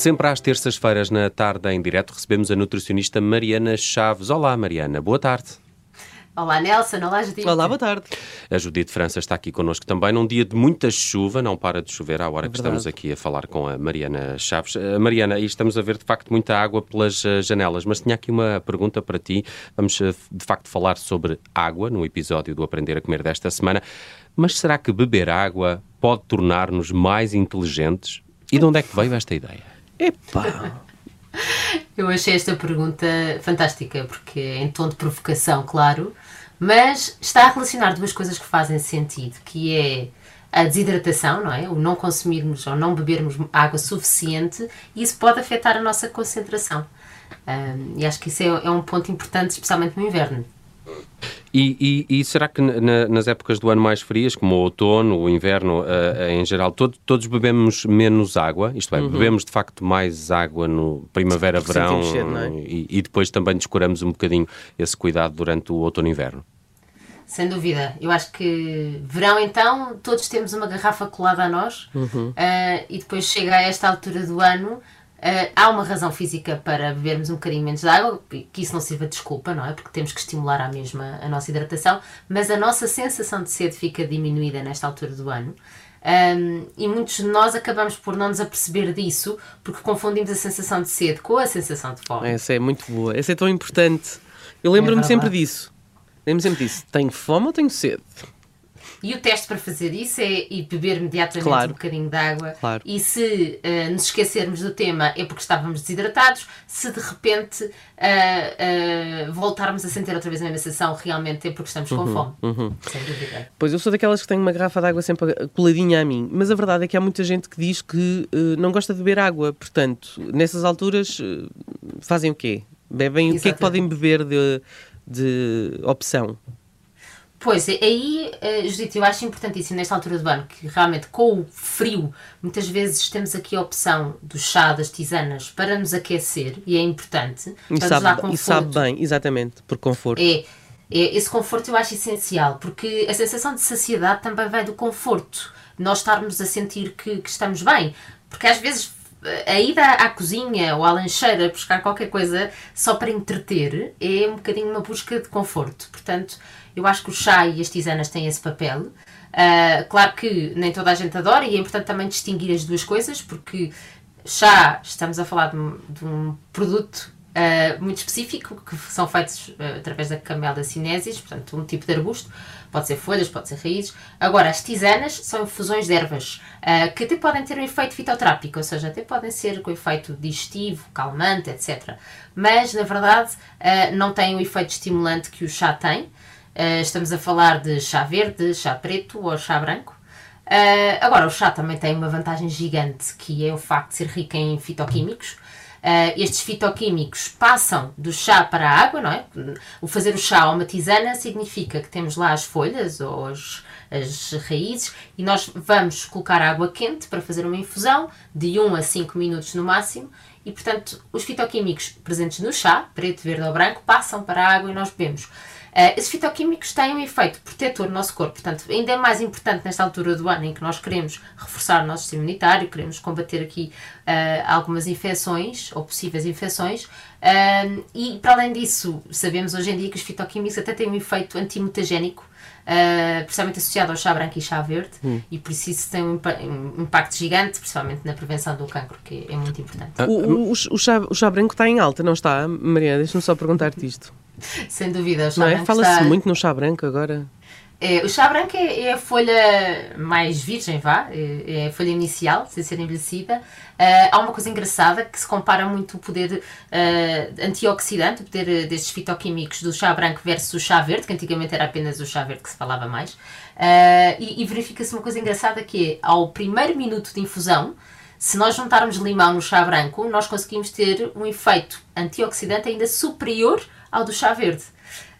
Sempre às terças-feiras, na tarde em direto, recebemos a nutricionista Mariana Chaves. Olá, Mariana, boa tarde. Olá, Nelson. Olá, Judite. Olá, boa tarde. A Judite França está aqui connosco também num dia de muita chuva, não para de chover à hora é que estamos aqui a falar com a Mariana Chaves. Uh, Mariana, aí estamos a ver de facto muita água pelas uh, janelas, mas tinha aqui uma pergunta para ti. Vamos uh, de facto falar sobre água no episódio do Aprender a Comer desta semana. Mas será que beber água pode tornar-nos mais inteligentes? E de onde é que veio esta ideia? Epá! Eu achei esta pergunta fantástica, porque é em tom de provocação, claro, mas está a relacionar duas coisas que fazem sentido, que é a desidratação, não é? O não consumirmos ou não bebermos água suficiente, e isso pode afetar a nossa concentração. Um, e acho que isso é, é um ponto importante, especialmente no inverno. E, e, e, será que na, nas épocas do ano mais frias, como o outono, o inverno uh, em geral, todo, todos bebemos menos água? Isto é, uhum. bebemos de facto mais água no primavera, verão é? e, e, depois também descuramos um bocadinho esse cuidado durante o outono e inverno? Sem dúvida. Eu acho que verão, então, todos temos uma garrafa colada a nós uhum. uh, e depois chega a esta altura do ano Uh, há uma razão física para bebermos um bocadinho menos de água, que isso não sirva de desculpa, não é? Porque temos que estimular à mesma a nossa hidratação, mas a nossa sensação de sede fica diminuída nesta altura do ano. Um, e muitos de nós acabamos por não nos aperceber disso porque confundimos a sensação de sede com a sensação de fome. Essa é muito boa, essa é tão importante. Eu lembro-me é sempre disso. Lembro-me sempre disso. Tenho fome ou tenho sede? E o teste para fazer isso é ir beber imediatamente claro. um bocadinho de água. Claro. E se uh, nos esquecermos do tema é porque estávamos desidratados. Se de repente uh, uh, voltarmos a sentir outra vez a mesma sensação, realmente é porque estamos com uhum, fome. Uhum. Sem dúvida. Pois eu sou daquelas que tenho uma garrafa de água sempre coladinha a mim. Mas a verdade é que há muita gente que diz que não gosta de beber água. Portanto, nessas alturas, fazem o quê? Bebem Exatamente. o que é que podem beber de, de opção? Pois, aí, uh, Judite, eu acho importantíssimo nesta altura do ano que realmente com o frio, muitas vezes temos aqui a opção do chá, das tisanas, para nos aquecer e é importante. E, para sabe, nos dar conforto. e sabe bem, exatamente, por conforto. É, é, esse conforto eu acho essencial, porque a sensação de saciedade também vem do conforto. Nós estarmos a sentir que, que estamos bem. Porque às vezes a ida à cozinha ou à lancheira buscar qualquer coisa só para entreter é um bocadinho uma busca de conforto. Portanto, eu acho que o chá e as tisanas têm esse papel. Uh, claro que nem toda a gente adora e é importante também distinguir as duas coisas, porque chá, estamos a falar de um, de um produto uh, muito específico, que são feitos uh, através da camela cinesis, portanto, um tipo de arbusto. Pode ser folhas, pode ser raízes. Agora, as tisanas são infusões de ervas, uh, que até podem ter um efeito fitoterápico, ou seja, até podem ser com efeito digestivo, calmante, etc. Mas, na verdade, não têm o efeito estimulante que o chá tem. estamos a falar de chá verde, chá preto ou chá branco. Agora, o chá também tem uma vantagem gigante, que é o facto de ser rico em fitoquímicos, Uh, estes fitoquímicos passam do chá para a água, não é? O fazer o chá ou uma tisana significa que temos lá as folhas ou as, as raízes e nós vamos colocar água quente para fazer uma infusão de 1 a 5 minutos no máximo e, portanto, os fitoquímicos presentes no chá, preto, verde ou branco, passam para a água e nós bebemos. Uh, esses fitoquímicos têm um efeito protetor no nosso corpo, portanto, ainda é mais importante nesta altura do ano em que nós queremos reforçar o nosso sistema imunitário, queremos combater aqui uh, algumas infecções ou possíveis infecções. Uh, e, para além disso, sabemos hoje em dia que os fitoquímicos até têm um efeito antimutagénico, Uh, precisamente associado ao chá branco e chá verde, hum. e por isso isso tem um, um, impacto gigante, principalmente na prevenção do cancro, que é, muito importante. O, o, o, chá, o chá branco está em alta, não está, Mariana? Deixa-me só perguntar-te isto. Sem dúvida. O chá é? Fala-se está... muito no chá branco agora. É, o chá branco é, é, a folha mais virgem, vá, é, é, a folha inicial, sem ser envelhecida. Uh, há uma coisa engraçada que se compara muito o poder uh, antioxidante, o poder destes fitoquímicos do chá branco versus o chá verde, que antigamente era apenas o chá verde que se falava mais. Uh, e, e verifica-se uma coisa engraçada que é, ao primeiro minuto de infusão, se nós juntarmos limão no chá branco, nós conseguimos ter um efeito antioxidante ainda superior ao do chá verde.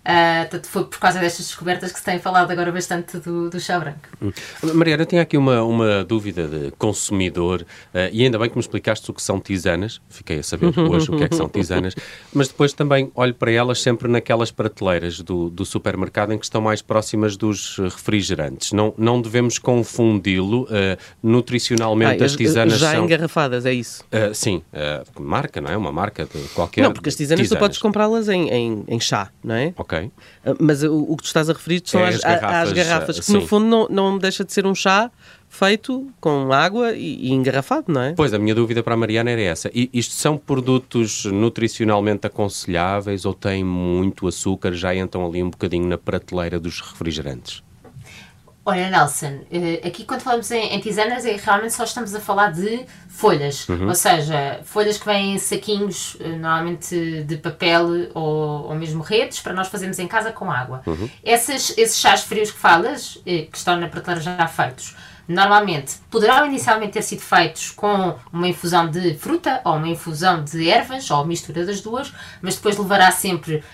Uh, foi por causa destas descobertas que se tem falado agora bastante do, do chá branco. Hum. Mariana, tenho aqui uma, uma dúvida de consumidor, uh, e ainda bem que me explicaste o que são tisanas, fiquei a saber hoje o que é que são tisanas, mas depois também olho para elas sempre naquelas prateleiras do, do supermercado em que estão mais próximas dos refrigerantes. Não, não devemos confundi-lo. Uh, nutricionalmente, ah, as tisanas já são... engarrafadas, é isso? sim, marca, não é? Uma marca de qualquer... Não, porque as tisanas, tisanas. tu podes comprá-las em, em, em chá, não é? Ok. Ah, mas o, o que tu estás a referir são é as, as, garrafas, as garrafas que sim. no fundo não, não deixa de ser um chá feito com água e, e, engarrafado, não é? Pois, a minha dúvida para a Mariana era essa. E isto são produtos nutricionalmente aconselháveis ou têm muito açúcar, já entram ali um bocadinho na prateleira dos refrigerantes? Olha, Nelson, eh, aqui quando falamos em, em tisanas, é, realmente só estamos a falar de folhas, uhum. ou seja, folhas que vêm em saquinhos, eh, normalmente de papel ou, ou mesmo redes, para nós fazermos em casa com água. Uhum. Essas, esses chás frios que falas, eh, que estão na prateleira já feitos, normalmente poderão inicialmente ter sido feitos com uma infusão de fruta ou uma infusão de ervas ou mistura das duas, mas depois levará sempre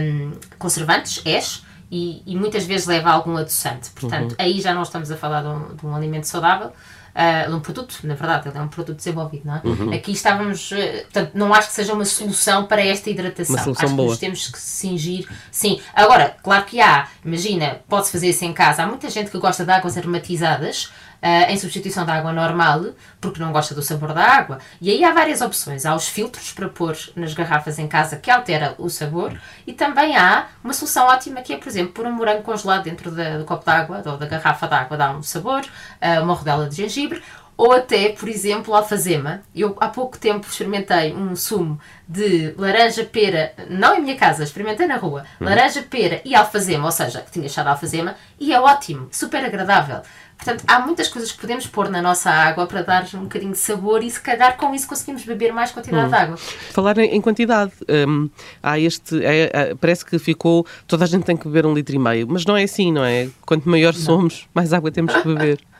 um, conservantes, ash, e, e, muitas vezes leva algum adoçante. Portanto, uhum. aí já não estamos a falar de um, de um alimento saudável, uh, de um produto, na verdade, ele é um produto desenvolvido, não é? Uhum. Aqui estávamos, uh, portanto, não acho que seja uma solução para esta hidratação. Uma solução acho boa. que nos temos que cingir. Sim, agora, claro que há, imagina, pode-se fazer isso em casa. Há muita gente que gosta de águas aromatizadas uh, em substituição da água normal, porque não gosta do sabor da água. E aí há várias opções. Há os filtros para pôr nas garrafas em casa que altera o sabor e também há uma solução ótima que é, por exemplo, pôr um morango congelado dentro da, do copo d'água ou da garrafa d'água dá um sabor, uh, uma rodela de gengibre ou até, por exemplo, alfazema. Eu há pouco tempo experimentei um sumo de laranja, pera, não em minha casa, experimentei na rua, uhum. laranja, pera e alfazema, ou seja, que tinha chá de alfazema, e é ótimo, super agradável. Portanto, há muitas coisas que podemos pôr na nossa água para dar um bocadinho de sabor e se calhar com isso conseguimos beber mais quantidade hum. de água. Falar em, quantidade, hum, há este, é, é, parece que ficou, toda a gente tem que beber um litro e meio, mas não é assim, não é? Quanto maior não. somos, mais água temos que beber.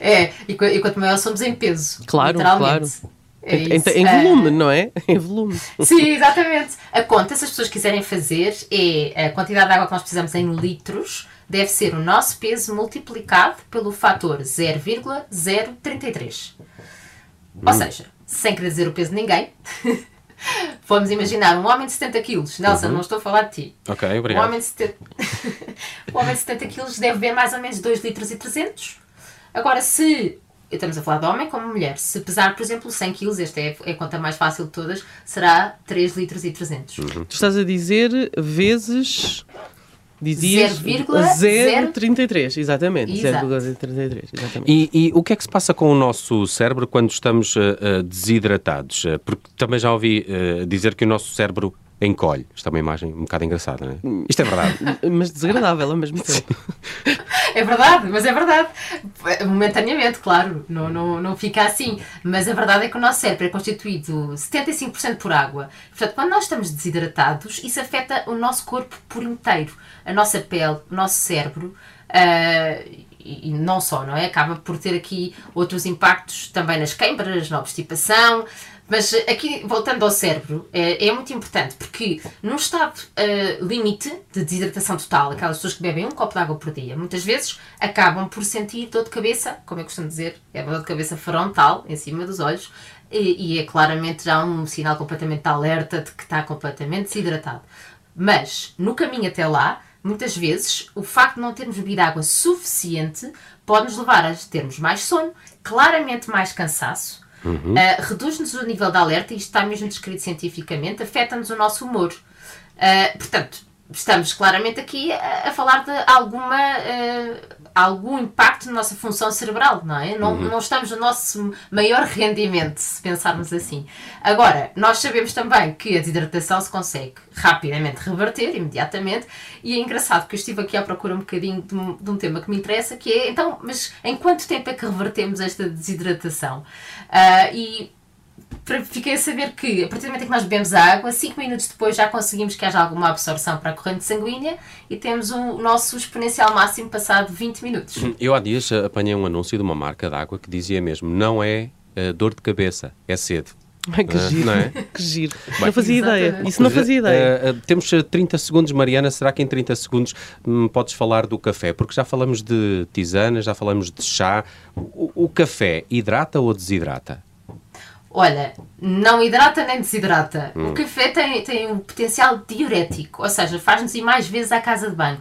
é, e, e, quanto maior somos em peso, claro, claro. É em, em, volume, não é? Em volume. Sim, exatamente. A conta, se as pessoas quiserem fazer, é a quantidade de água que nós precisamos em litros deve ser o nosso peso multiplicado pelo fator 0,033. Hum. Ou seja, sem querer dizer o peso de ninguém, vamos imaginar um homem de 70 quilos. Nelson, uhum. não estou a falar de ti. Ok, obrigado. Um homem de 70, um homem de 70 quilos deve beber mais ou menos 2 litros e 300. Agora, se estamos a falar de homem como mulher. Se pesar, por exemplo, 100 kg, esta é, a conta mais fácil de todas, será 3 litros e 300. Uhum. Tu estás a dizer vezes Dizias 0,33, exatamente. 0,33, exatamente. E, e, o que é que se passa com o nosso cérebro quando estamos uh, desidratados? Uh, porque também já ouvi uh, dizer que o nosso cérebro encolhe. Isto é uma imagem um bocado engraçada, não é? Isto é verdade. mas desagradável ao mesmo tempo. é verdade, mas é verdade. Momentaneamente, claro, não, não, não fica assim. Mas a verdade é que o nosso cérebro é constituído 75% por água. Portanto, quando nós estamos desidratados, isso afeta o nosso corpo por inteiro. A nossa pele, o nosso cérebro. Uh, e não só, não é? Acaba por ter aqui outros impactos também nas queimbras, na obstipação, mas aqui, voltando ao cérebro, é, é muito importante porque num estado uh, limite de desidratação total, aquelas pessoas que bebem um copo de água por dia, muitas vezes acabam por sentir dor de cabeça, como eu costumo dizer, é dor de cabeça frontal, em cima dos olhos, e, e é claramente já um sinal completamente de alerta de que está completamente desidratado. Mas, no caminho até lá, muitas vezes o facto de não termos bebido água suficiente pode nos levar a termos mais sono, claramente mais cansaço Uhum. Uh, Reduz-nos o nível de alerta, isto está mesmo descrito cientificamente, afeta-nos o nosso humor. Uh, portanto, estamos claramente aqui a, a falar de alguma, uh, algum impacto na nossa função cerebral, não é? Não, uhum. não estamos no nosso maior rendimento, se pensarmos assim. Agora, nós sabemos também que a desidratação se consegue rapidamente reverter, imediatamente, e é engraçado que eu estive aqui à procura um bocadinho de um, de um tema que me interessa, que é, então, mas em quanto tempo é que revertemos esta desidratação? Uh, e fiquei a saber que a partir do momento em que nós bebemos a água, 5 minutos depois já conseguimos que haja alguma absorção para a corrente sanguínea e temos o nosso exponencial máximo passado 20 minutos. Eu há dias apanhei um anúncio de uma marca de água que dizia mesmo: não é uh, dor de cabeça, é sede. Ai, que Ah, giro. não é? Que giro. não fazia ideia. Exatamente. Isso não fazia ideia. Uh, temos uh, 30 segundos, Mariana. Será que em 30 segundos hum, podes falar do café? Porque já falamos de tisana, já falamos de chá. O, o café hidrata ou desidrata? Olha, não hidrata nem desidrata. O café tem, tem um potencial diurético, ou seja, faz-nos ir mais vezes à casa de banho.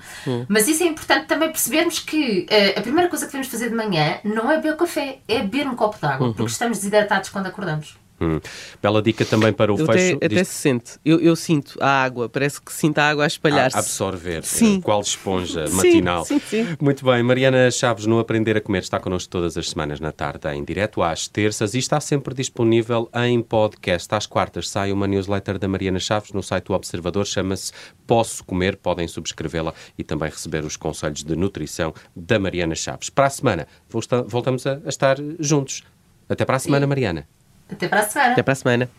Mas isso é importante também percebermos que eh, a primeira coisa que devemos fazer de manhã não é beber o café, é beber um copo de água, porque estamos desidratados quando acordamos. Hum. Bela dica também para o Eu até, fecho. até Diz- se sente. Eu, eu sinto a água, parece que sinto a água a espalhar-se. absorver, Sim. uh, qual esponja Sim, matinal. sim, sim. Muito bem, Mariana Chaves no Aprender a Comer está connosco todas as semanas na tarde, em direto às terças e está sempre disponível em podcast. Às quartas sai uma newsletter da Mariana Chaves no site do Observador, chama-se Posso Comer, podem subscrevê-la e também receber os conselhos de nutrição da Mariana Chaves. Para a semana volta- voltamos a, a estar juntos. Até para a semana, Mariana. Até para a semana. Até para a semana.